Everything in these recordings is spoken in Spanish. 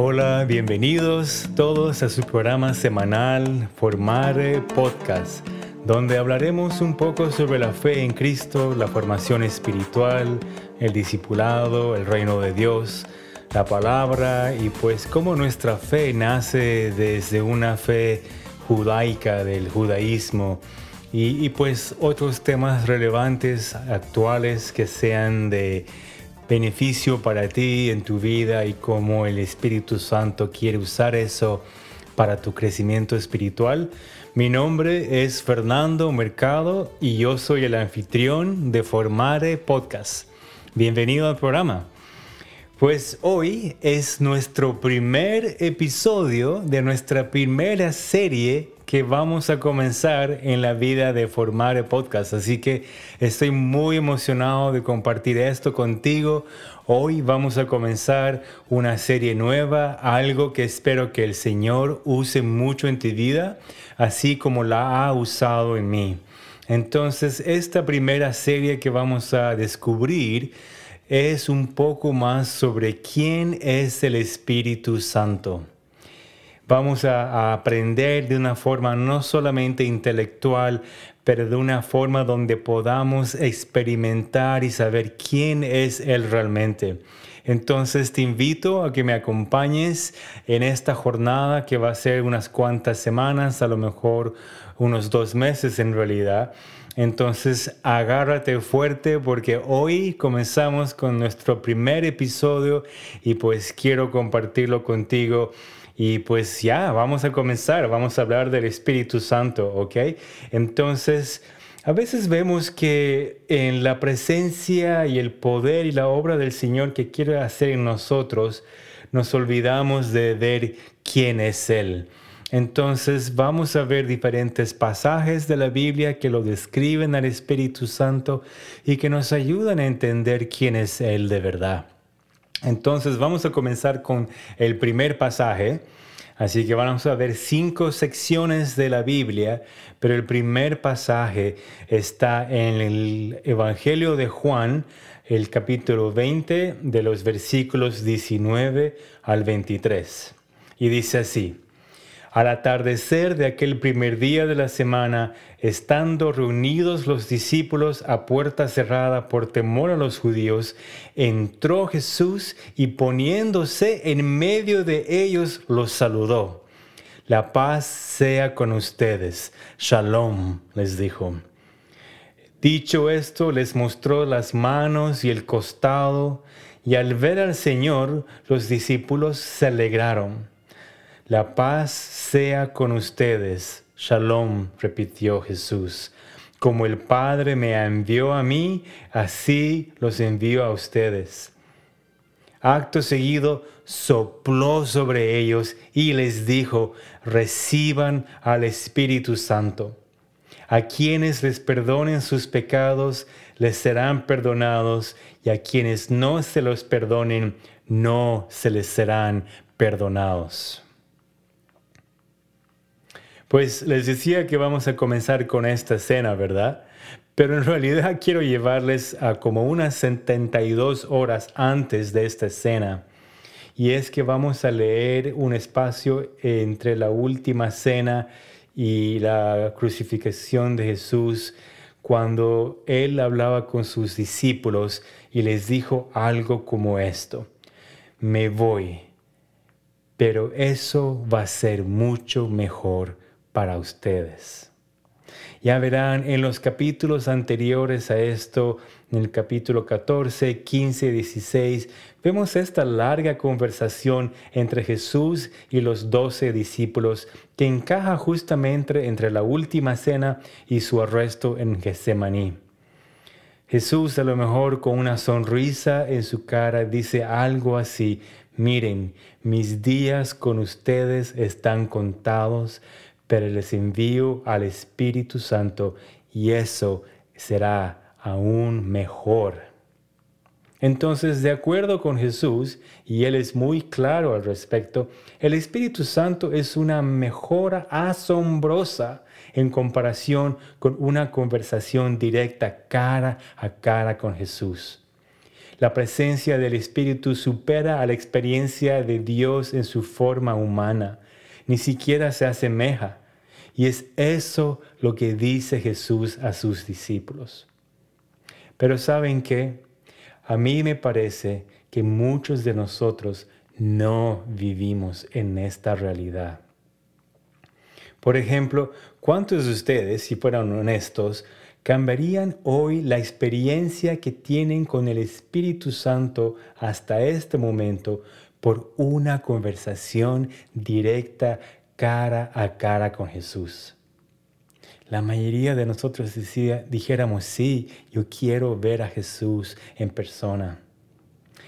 Hola, bienvenidos todos a su programa semanal Formare Podcast, donde hablaremos un poco sobre la fe en Cristo, la formación espiritual, el discipulado, el reino de Dios, la palabra y pues cómo nuestra fe nace desde una fe judaica del judaísmo y, y pues otros temas relevantes, actuales que sean de beneficio para ti en tu vida y cómo el Espíritu Santo quiere usar eso para tu crecimiento espiritual. Mi nombre es Fernando Mercado y yo soy el anfitrión de Formare Podcast. Bienvenido al programa. Pues hoy es nuestro primer episodio de nuestra primera serie que vamos a comenzar en la vida de formar podcast. Así que estoy muy emocionado de compartir esto contigo. Hoy vamos a comenzar una serie nueva, algo que espero que el Señor use mucho en tu vida, así como la ha usado en mí. Entonces, esta primera serie que vamos a descubrir es un poco más sobre quién es el Espíritu Santo vamos a, aprender de una forma no solamente intelectual, pero de una forma donde podamos experimentar y saber quién es Él realmente. Entonces te invito a que me acompañes en esta jornada que va a ser unas cuantas semanas, a lo mejor unos dos meses en realidad. Entonces agárrate fuerte porque hoy comenzamos con nuestro primer episodio y pues quiero compartirlo contigo y pues ya, vamos a comenzar, vamos a hablar del Espíritu Santo, ¿ok? Entonces, a veces vemos que en la presencia y el poder y la obra del Señor que quiere hacer en nosotros, nos olvidamos de ver quién es Él. Entonces vamos a ver diferentes pasajes de la Biblia que lo describen al Espíritu Santo y que nos ayudan a entender quién es Él de verdad. Entonces vamos a comenzar con el primer pasaje. Así que vamos a ver cinco secciones de la Biblia, pero el primer pasaje está en el Evangelio de Juan, el capítulo 20 de los versículos 19 al 23. Y dice así. Al atardecer de aquel primer día de la semana, estando reunidos los discípulos a puerta cerrada por temor a los judíos, entró Jesús y poniéndose en medio de ellos los saludó. La paz sea con ustedes. Shalom, les dijo. Dicho esto, les mostró las manos y el costado, y al ver al Señor, los discípulos se alegraron. La paz sea con ustedes. Shalom, repitió Jesús. Como el Padre me envió a mí, así los envío a ustedes. Acto seguido, sopló sobre ellos y les dijo, reciban al Espíritu Santo. A quienes les perdonen sus pecados, les serán perdonados, y a quienes no se los perdonen, no se les serán perdonados. Pues les decía que vamos a comenzar con esta cena, ¿verdad? Pero en realidad quiero llevarles a como unas 72 horas antes de esta cena. Y es que vamos a leer un espacio entre la última cena y la crucifixión de Jesús, cuando Él hablaba con sus discípulos y les dijo algo como esto, me voy, pero eso va a ser mucho mejor para ustedes. Ya verán en los capítulos anteriores a esto, en el capítulo 14, 15, 16, vemos esta larga conversación entre Jesús y los doce discípulos que encaja justamente entre la última cena y su arresto en Getsemaní. Jesús a lo mejor con una sonrisa en su cara dice algo así, miren, mis días con ustedes están contados, pero les envío al Espíritu Santo y eso será aún mejor. Entonces, de acuerdo con Jesús, y Él es muy claro al respecto, el Espíritu Santo es una mejora asombrosa en comparación con una conversación directa cara a cara con Jesús. La presencia del Espíritu supera a la experiencia de Dios en su forma humana. Ni siquiera se asemeja. Y es eso lo que dice Jesús a sus discípulos. Pero ¿saben qué? A mí me parece que muchos de nosotros no vivimos en esta realidad. Por ejemplo, ¿cuántos de ustedes, si fueran honestos, cambiarían hoy la experiencia que tienen con el Espíritu Santo hasta este momento por una conversación directa cara a cara con Jesús. La mayoría de nosotros dijéramos, sí, yo quiero ver a Jesús en persona.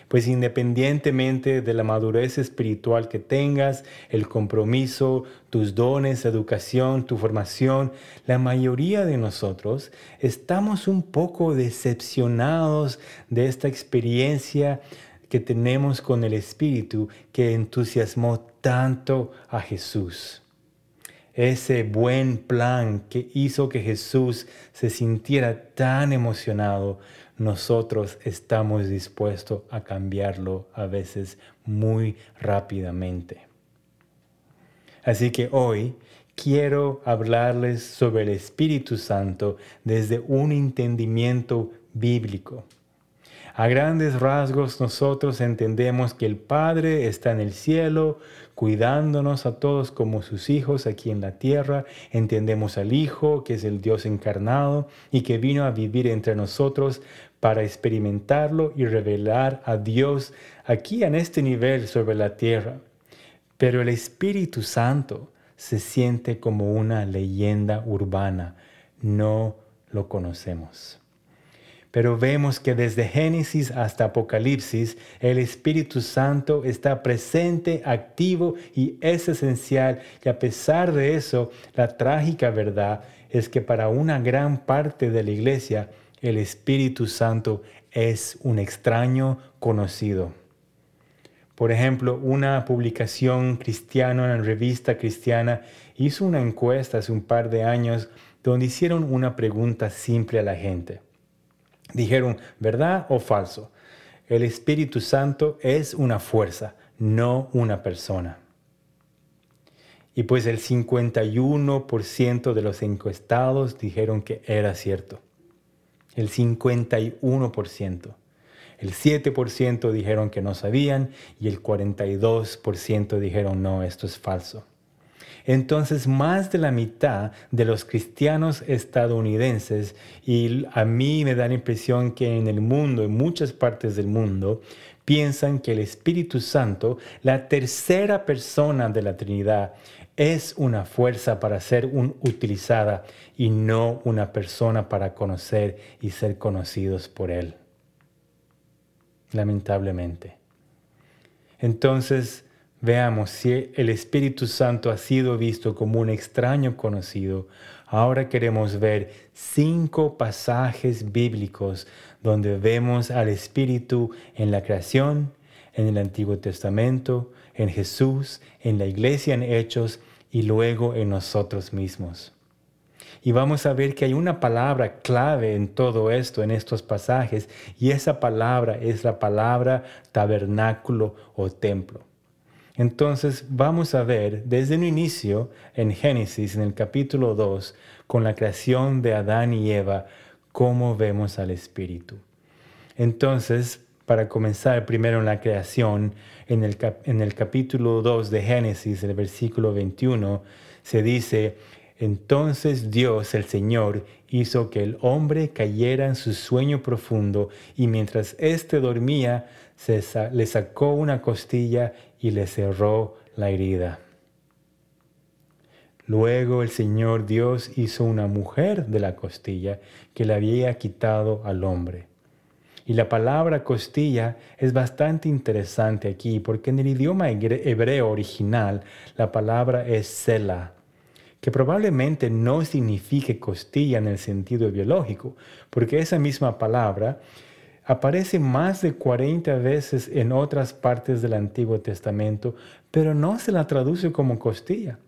Pues independientemente de la madurez espiritual que tengas, el compromiso, tus dones, educación, tu formación, la mayoría de nosotros estamos un poco decepcionados de esta experiencia que tenemos con el Espíritu que entusiasmó tanto a Jesús. Ese buen plan que hizo que Jesús se sintiera tan emocionado nosotros estamos dispuestos a cambiarlo a veces muy rápidamente. Así que hoy quiero hablarles sobre el Espíritu Santo desde un entendimiento bíblico. A grandes rasgos nosotros entendemos que el Padre está en el cielo, cuidándonos a todos como sus hijos aquí en la tierra. Entendemos al Hijo, que es el Dios encarnado y que vino a vivir entre nosotros para experimentarlo y revelar a Dios aquí en este nivel sobre la tierra. Pero el Espíritu Santo se siente como una leyenda urbana. No lo conocemos. Pero vemos que desde Génesis hasta Apocalipsis el Espíritu Santo está presente, activo y es esencial. Y a pesar de eso, la trágica verdad es que para una gran parte de la iglesia el Espíritu Santo es un extraño conocido. Por ejemplo, una publicación cristiana, una revista cristiana, hizo una encuesta hace un par de años donde hicieron una pregunta simple a la gente. Dijeron, ¿verdad o falso? El Espíritu Santo es una fuerza, no una persona. Y pues el 51% de los encuestados dijeron que era cierto el 51%. El 7% dijeron que no sabían y el 42% dijeron no, esto es falso. Entonces más de la mitad de los cristianos estadounidenses, y a mí me da la impresión que en el mundo, en muchas partes del mundo, piensan que el Espíritu Santo, la tercera persona de la Trinidad, es una fuerza para ser utilizada y no una persona para conocer y ser conocidos por Él. Lamentablemente. Entonces, veamos si el Espíritu Santo ha sido visto como un extraño conocido. Ahora queremos ver cinco pasajes bíblicos donde vemos al Espíritu en la creación, en el Antiguo Testamento, en Jesús, en la iglesia en Hechos y luego en nosotros mismos. Y vamos a ver que hay una palabra clave en todo esto, en estos pasajes, y esa palabra es la palabra tabernáculo o templo. Entonces vamos a ver desde el inicio en Génesis, en el capítulo 2, con la creación de Adán y Eva, cómo vemos al Espíritu. Entonces, para comenzar primero en la creación, en el, en el capítulo 2 de Génesis, el versículo 21, se dice, entonces Dios el Señor hizo que el hombre cayera en su sueño profundo y mientras éste dormía, se le sacó una costilla y le cerró la herida. Luego el Señor Dios hizo una mujer de la costilla que le había quitado al hombre. Y la palabra costilla es bastante interesante aquí porque en el idioma hebreo original la palabra es sela que probablemente no signifique costilla en el sentido biológico, porque esa misma palabra aparece más de 40 veces en otras partes del Antiguo Testamento, pero no se la traduce como costilla.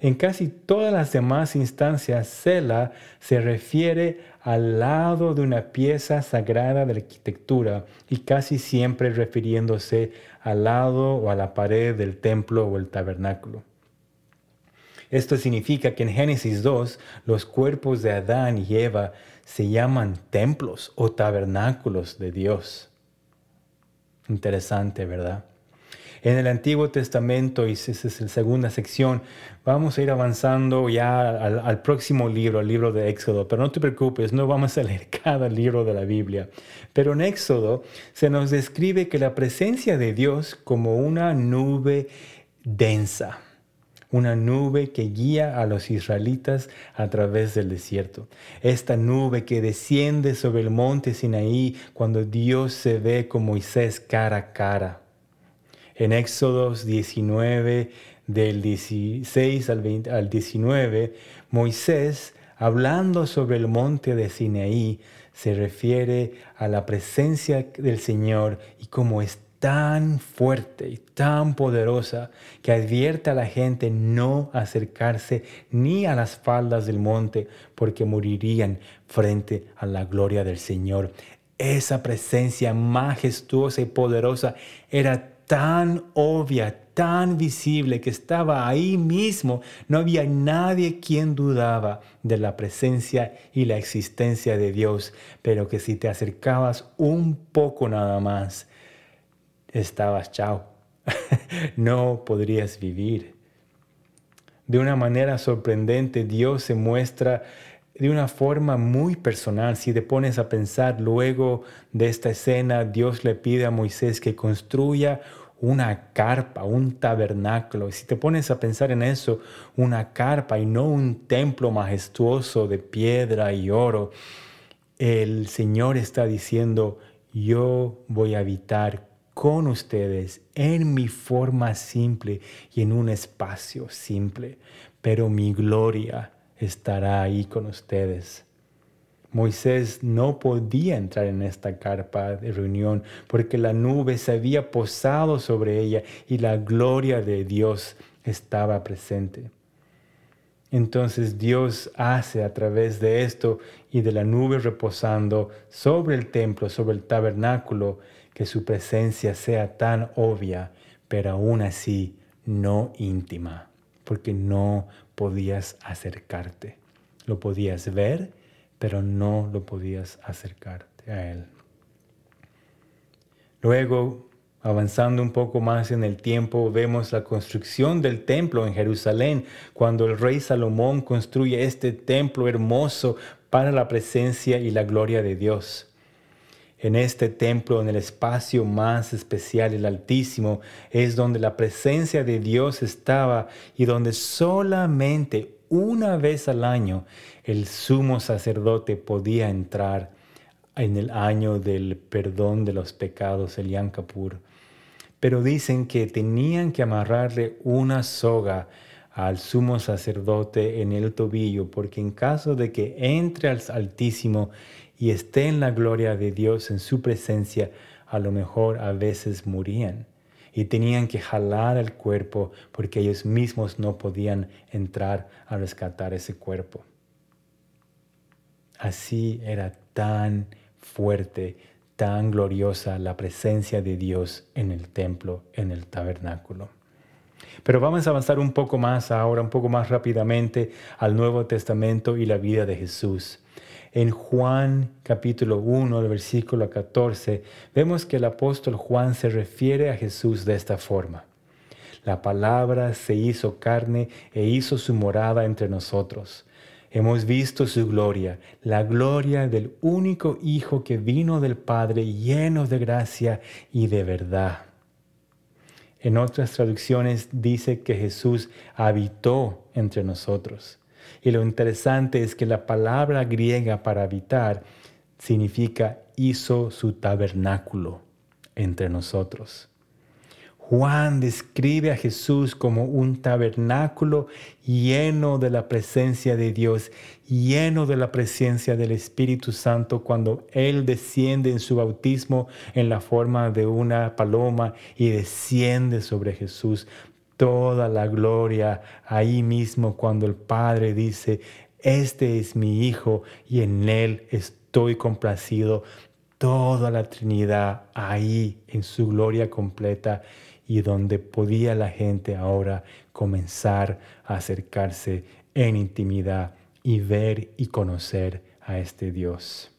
En casi todas las demás instancias, Sela se refiere al lado de una pieza sagrada de la arquitectura y casi siempre refiriéndose al lado o a la pared del templo o el tabernáculo. Esto significa que en Génesis 2 los cuerpos de Adán y Eva se llaman templos o tabernáculos de Dios. Interesante, ¿verdad? En el Antiguo Testamento, y esa es la segunda sección, vamos a ir avanzando ya al, próximo libro, al libro de Éxodo, pero no te preocupes, no vamos a leer cada libro de la Biblia. Pero en Éxodo se nos describe que la presencia de Dios como una nube densa una nube que guía a los israelitas a través del desierto. Esta nube que desciende sobre el monte Sinaí cuando Dios se ve con Moisés cara a cara. En Éxodos 19, del 16 al, al 19, Moisés, hablando sobre el monte de Sinaí, se refiere a la presencia del Señor y cómo es tan fuerte y tan poderosa que advierte a la gente no acercarse ni a las faldas del monte porque morirían frente a la gloria del Señor. Esa presencia majestuosa y poderosa era tan obvia, tan visible que estaba ahí mismo. No había nadie quien dudaba de la presencia y la existencia de Dios, pero que si te acercabas un poco nada más, estabas chao. no podrías vivir. De una manera sorprendente, Dios se muestra de una forma muy personal. Si te pones a pensar luego de esta escena, Dios le pide a Moisés que construya una carpa, un tabernáculo. Si te pones a pensar en eso, una carpa y no un templo majestuoso de piedra y oro, el Señor está diciendo, yo voy a habitar con ustedes en mi forma simple y en un espacio simple, pero mi gloria estará ahí con ustedes. Moisés no podía entrar en esta carpa de reunión porque la nube se había posado sobre ella y la gloria de Dios estaba presente. Entonces Dios hace a través de esto y de la nube reposando sobre el templo, sobre el tabernáculo, que su presencia sea tan obvia, pero aún así no íntima, porque no podías acercarte. Lo podías ver, pero no lo podías acercarte a Él. Luego, avanzando un poco más en el tiempo, vemos la construcción del templo en Jerusalén, cuando el rey Salomón construye este templo hermoso para la presencia y la gloria de Dios en este templo, en el espacio más especial, el Altísimo, es donde la presencia de Dios estaba y donde solamente una vez al año el sumo sacerdote podía entrar en el año del perdón de los pecados, el Yom Pero dicen que tenían que amarrarle una soga al sumo sacerdote en el tobillo, porque en caso de que entre al Altísimo y esté en la gloria de Dios en su presencia, a lo mejor a veces morían y tenían que jalar el cuerpo porque ellos mismos no podían entrar a rescatar ese cuerpo. Así era tan fuerte, tan gloriosa la presencia de Dios en el templo, en el tabernáculo. Pero vamos a avanzar un poco más ahora, un poco más rápidamente al Nuevo Testamento y la vida de Jesús. En Juan capítulo 1, el versículo 14, vemos que el apóstol Juan se refiere a Jesús de esta forma. La palabra se hizo carne e hizo su morada entre nosotros. Hemos visto su gloria, la gloria del único Hijo que vino del Padre lleno de gracia y de verdad. En otras traducciones dice que Jesús habitó entre nosotros. Y lo interesante es que la palabra griega para habitar significa hizo su tabernáculo entre nosotros. Juan describe a Jesús como un tabernáculo lleno de la presencia de Dios, lleno de la presencia del Espíritu Santo cuando Él desciende en su bautismo en la forma de una paloma y desciende sobre Jesús toda la gloria ahí mismo cuando el Padre dice, este es mi Hijo y en Él estoy complacido. Toda la Trinidad ahí en su gloria completa y donde podía la gente ahora comenzar a acercarse en intimidad y ver y conocer a este Dios.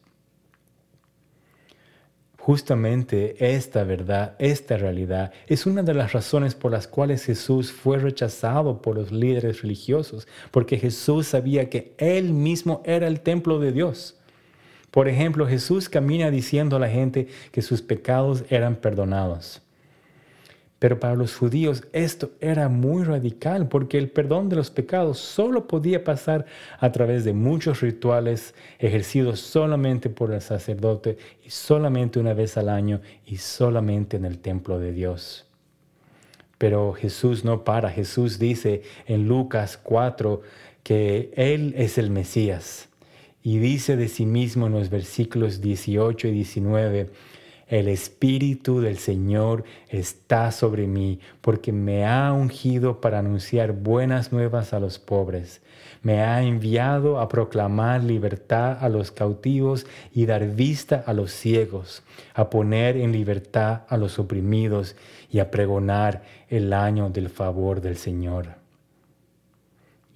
Justamente esta verdad, esta realidad, es una de las razones por las cuales Jesús fue rechazado por los líderes religiosos, porque Jesús sabía que Él mismo era el templo de Dios. Por ejemplo, Jesús camina diciendo a la gente que sus pecados eran perdonados. Pero para los judíos esto era muy radical porque el perdón de los pecados solo podía pasar a través de muchos rituales ejercidos solamente por el sacerdote y solamente una vez al año y solamente en el templo de Dios. Pero Jesús no para. Jesús dice en Lucas 4 que Él es el Mesías y dice de sí mismo en los versículos 18 y 19, el Espíritu del Señor está sobre mí, porque me ha ungido para anunciar buenas nuevas a los pobres. Me ha enviado a proclamar libertad a los cautivos y dar vista a los ciegos, a poner en libertad a los oprimidos y a pregonar el año del favor del Señor.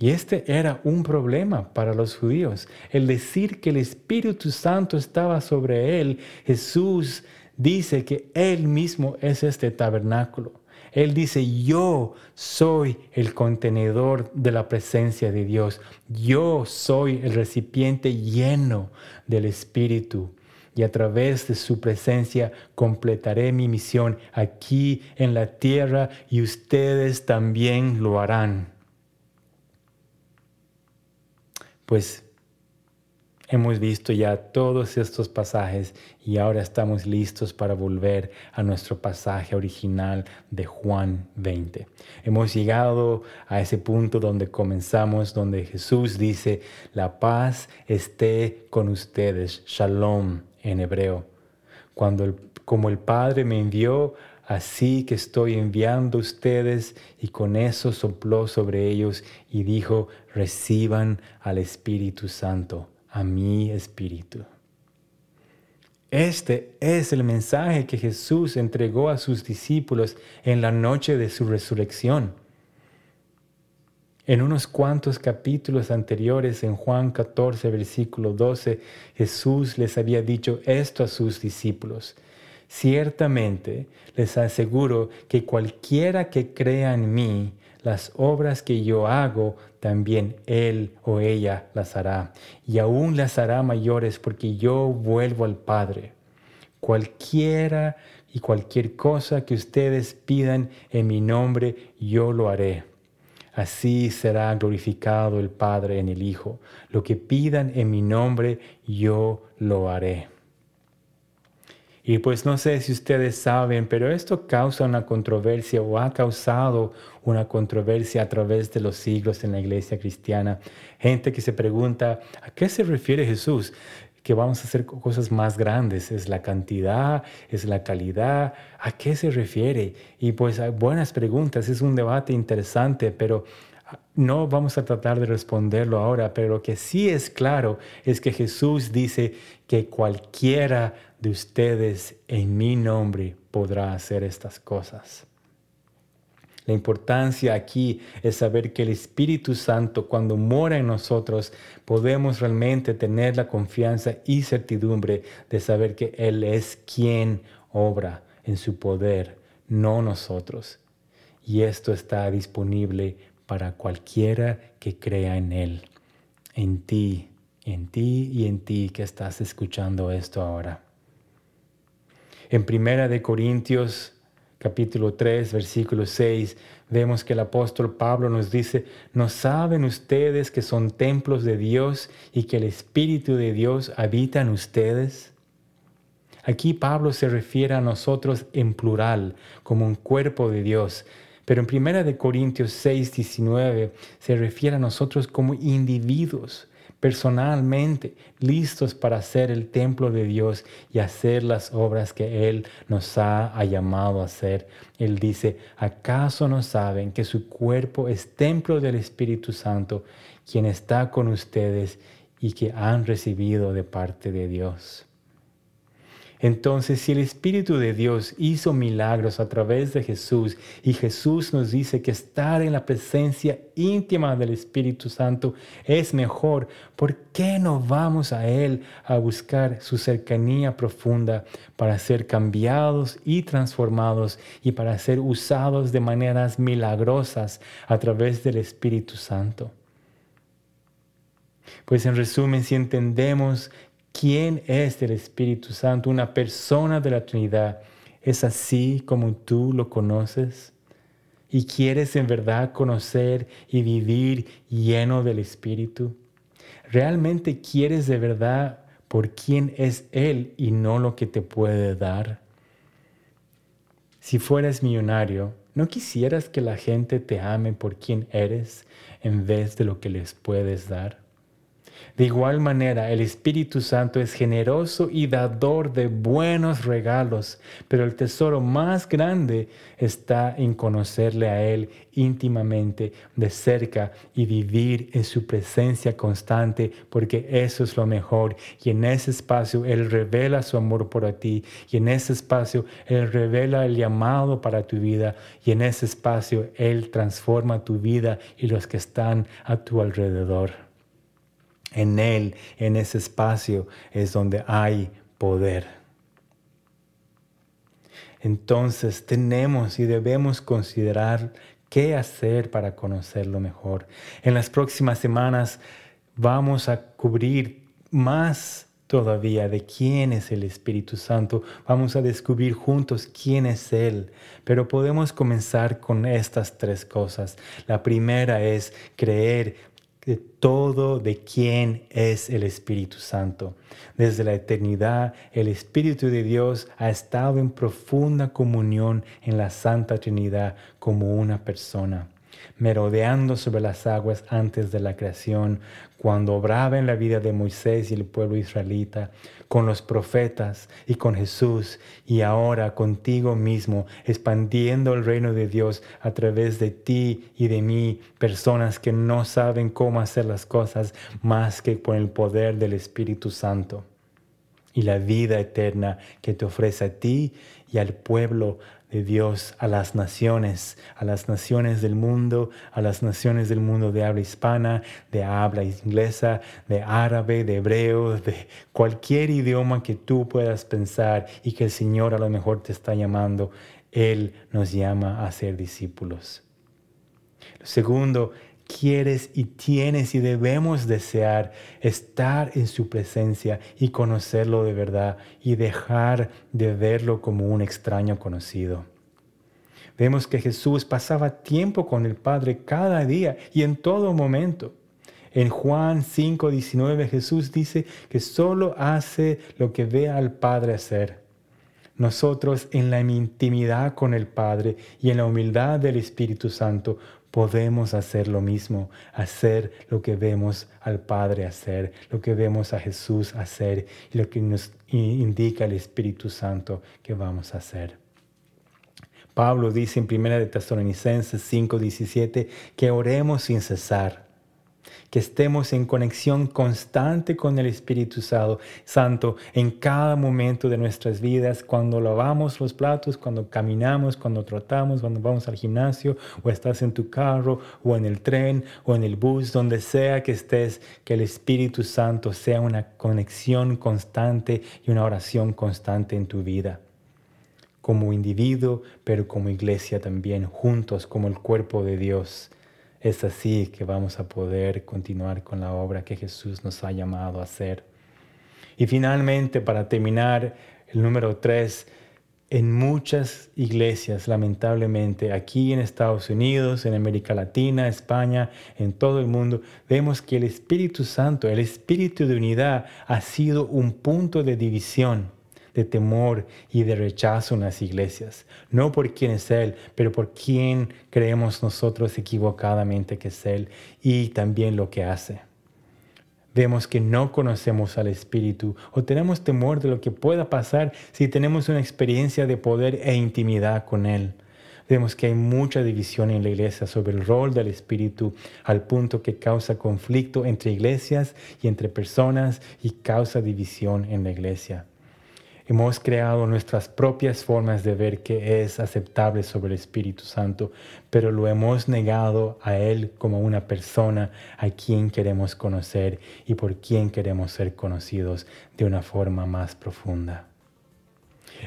Y este era un problema para los judíos. El decir que el Espíritu Santo estaba sobre él, Jesús dice que Él mismo es este tabernáculo. Él dice, yo soy el contenedor de la presencia de Dios. Yo soy el recipiente lleno del Espíritu. Y a través de su presencia completaré mi misión aquí en la tierra y ustedes también lo harán. Pues Hemos visto ya todos estos pasajes y ahora estamos listos para volver a nuestro pasaje original de Juan 20. Hemos llegado a ese punto donde comenzamos, donde Jesús dice, la paz esté con ustedes, shalom en hebreo. Cuando como el Padre me envió, así que estoy enviando ustedes, y con eso sopló sobre ellos y dijo, reciban al Espíritu Santo a mi espíritu. Este es el mensaje que Jesús entregó a sus discípulos en la noche de su resurrección. En unos cuantos capítulos anteriores, en Juan 14, versículo 12, Jesús les había dicho esto a sus discípulos. Ciertamente les aseguro que cualquiera que crea en mí, las obras que yo hago, también él o ella las hará, y aún las hará mayores porque yo vuelvo al Padre. Cualquiera y cualquier cosa que ustedes pidan en mi nombre, yo lo haré. Así será glorificado el Padre en el Hijo. Lo que pidan en mi nombre, yo lo haré. Y pues no sé si ustedes saben, pero esto causa una controversia o ha causado una controversia a través de los siglos en la iglesia cristiana. Gente que se pregunta, ¿a qué se refiere Jesús? que vamos a hacer cosas más grandes. ¿Es la cantidad? ¿Es la calidad? ¿A qué se refiere? Y pues hay buenas preguntas, es un debate interesante, pero no vamos a tratar de responderlo ahora, pero lo que sí es claro es que Jesús dice que cualquiera de ustedes en mi nombre podrá hacer estas cosas. La importancia aquí es saber que el Espíritu Santo, cuando mora en nosotros, podemos realmente tener la confianza y certidumbre de saber que Él es quien obra en su poder, no nosotros. Y esto está disponible para cualquiera que crea en Él, en ti, en ti y en ti que estás escuchando esto ahora. En Primera de Corintios capítulo 3, versículo 6, vemos que el apóstol Pablo nos dice, ¿no saben ustedes que son templos de Dios y que el Espíritu de Dios habita en ustedes? Aquí Pablo se refiere a nosotros en plural, como un cuerpo de Dios, pero en Primera de Corintios 6, 19 se refiere a nosotros como individuos, personalmente, listos para ser el templo de Dios y hacer las obras que Él nos ha, llamado a hacer. Él dice, ¿acaso no saben que su cuerpo es templo del Espíritu Santo, quien está con ustedes y que han recibido de parte de Dios? Entonces, si el Espíritu de Dios hizo milagros a través de Jesús y Jesús nos dice que estar en la presencia íntima del Espíritu Santo es mejor, ¿por qué no vamos a Él a buscar su cercanía profunda para ser cambiados y transformados y para ser usados de maneras milagrosas a través del Espíritu Santo? Pues en resumen, si entendemos quién es el Espíritu Santo, una persona de la Trinidad, es así como tú lo conoces y quieres en verdad conocer y vivir lleno del Espíritu. ¿Realmente quieres de verdad por quién es Él y no lo que te puede dar? Si fueras millonario, ¿no quisieras que la gente te ame por quién eres en vez de lo que les puedes dar? De igual manera, el Espíritu Santo es generoso y dador de buenos regalos, pero el tesoro más grande está en conocerle a Él íntimamente, de cerca y vivir en su presencia constante, porque eso es lo mejor. Y en ese espacio Él revela su amor por ti, y en ese espacio Él revela el llamado para tu vida, y en ese espacio Él transforma tu vida y los que están a tu alrededor. En Él, en ese espacio, es donde hay poder. Entonces tenemos y debemos considerar qué hacer para conocerlo mejor. En las próximas semanas vamos a cubrir más todavía de quién es el Espíritu Santo. Vamos a descubrir juntos quién es Él. Pero podemos comenzar con estas tres cosas. La primera es creer de todo de quién es el Espíritu Santo. Desde la eternidad, el Espíritu de Dios ha estado en profunda comunión en la Santa Trinidad como una persona merodeando sobre las aguas antes de la creación, cuando obraba en la vida de Moisés y el pueblo israelita, con los profetas y con Jesús, y ahora contigo mismo, expandiendo el reino de Dios a través de ti y de mí, personas que no saben cómo hacer las cosas más que por el poder del Espíritu Santo. Y la vida eterna que te ofrece a ti y al pueblo de Dios a las naciones, a las naciones del mundo, a las naciones del mundo de habla hispana, de habla inglesa, de árabe, de hebreo, de cualquier idioma que tú puedas pensar y que el Señor a lo mejor te está llamando, Él nos llama a ser discípulos. Lo segundo quieres y tienes y debemos desear estar en su presencia y conocerlo de verdad y dejar de verlo como un extraño conocido. Vemos que Jesús pasaba tiempo con el Padre cada día y en todo momento. En Juan 5:19 Jesús dice que solo hace lo que ve al Padre hacer. Nosotros en la intimidad con el Padre y en la humildad del Espíritu Santo podemos hacer lo mismo, hacer lo que vemos al Padre hacer, lo que vemos a Jesús hacer y lo que nos indica el Espíritu Santo que vamos a hacer. Pablo dice en 1 de Tesalonicenses 5:17 que oremos sin cesar que estemos en conexión constante con el Espíritu Santo en cada momento de nuestras vidas, cuando lavamos los platos, cuando caminamos, cuando trotamos, cuando vamos al gimnasio, o estás en tu carro, o en el tren, o en el bus, donde sea que estés, que el Espíritu Santo sea una conexión constante y una oración constante en tu vida como individuo, pero como iglesia también, juntos como el cuerpo de Dios. Es así que vamos a poder continuar con la obra que Jesús nos ha llamado a hacer. Y finalmente, para terminar, el número tres, en muchas iglesias, lamentablemente, aquí en Estados Unidos, en América Latina, España, en todo el mundo, vemos que el Espíritu Santo, el Espíritu de unidad, ha sido un punto de división de temor y de rechazo en las iglesias. No por quién es Él, pero por quién creemos nosotros equivocadamente que es Él y también lo que hace. Vemos que no conocemos al Espíritu o tenemos temor de lo que pueda pasar si tenemos una experiencia de poder e intimidad con Él. Vemos que hay mucha división en la iglesia sobre el rol del Espíritu al punto que causa conflicto entre iglesias y entre personas y causa división en la iglesia. Hemos creado nuestras propias formas de ver qué es aceptable sobre el Espíritu Santo, pero lo hemos negado a Él como una persona a quien queremos conocer y por quien queremos ser conocidos de una forma más profunda.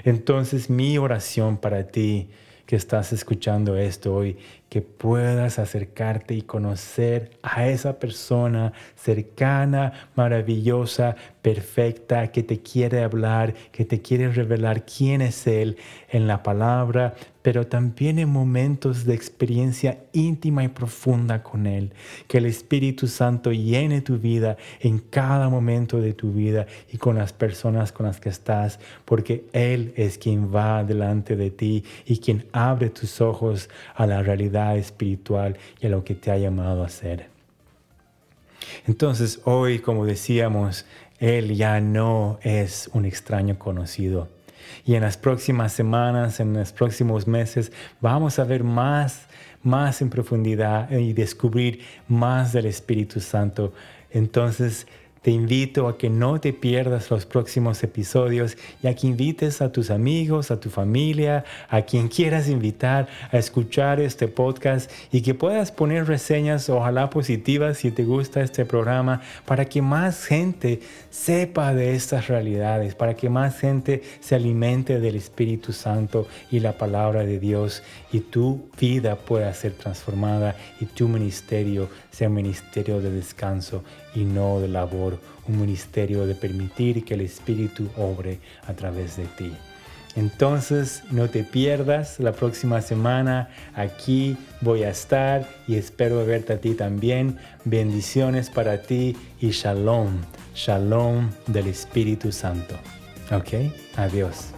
Entonces mi oración para ti que estás escuchando esto hoy, que puedas acercarte y conocer a esa persona cercana, maravillosa, perfecta, que te quiere hablar, que te quiere revelar quién es Él en la palabra, pero también en momentos de experiencia íntima y profunda con Él. Que el Espíritu Santo llene tu vida en cada momento de tu vida y con las personas con las que estás, porque Él es quien va delante de ti y quien abre tus ojos a la espiritual y a lo que te ha llamado a ser. Entonces hoy, como decíamos, Él ya no es un extraño conocido y en las próximas semanas, en los próximos meses, vamos a ver más, más en profundidad y descubrir más del Espíritu Santo. Entonces, te invito a que no te pierdas los próximos episodios y a que invites a tus amigos, a tu familia, a quien quieras invitar a escuchar este podcast y que puedas poner reseñas, ojalá positivas si te gusta este programa, para que más gente sepa de estas realidades, para que más gente se alimente del Espíritu Santo y la palabra de Dios y tu vida pueda ser transformada y tu ministerio sea un ministerio de descanso y no de labor, un ministerio de permitir que el Espíritu obre a través de ti. Entonces no te pierdas la próxima semana, aquí voy a estar y espero verte a ti también. Bendiciones para ti y shalom, shalom del Espíritu Santo. ¿Ok? Adiós.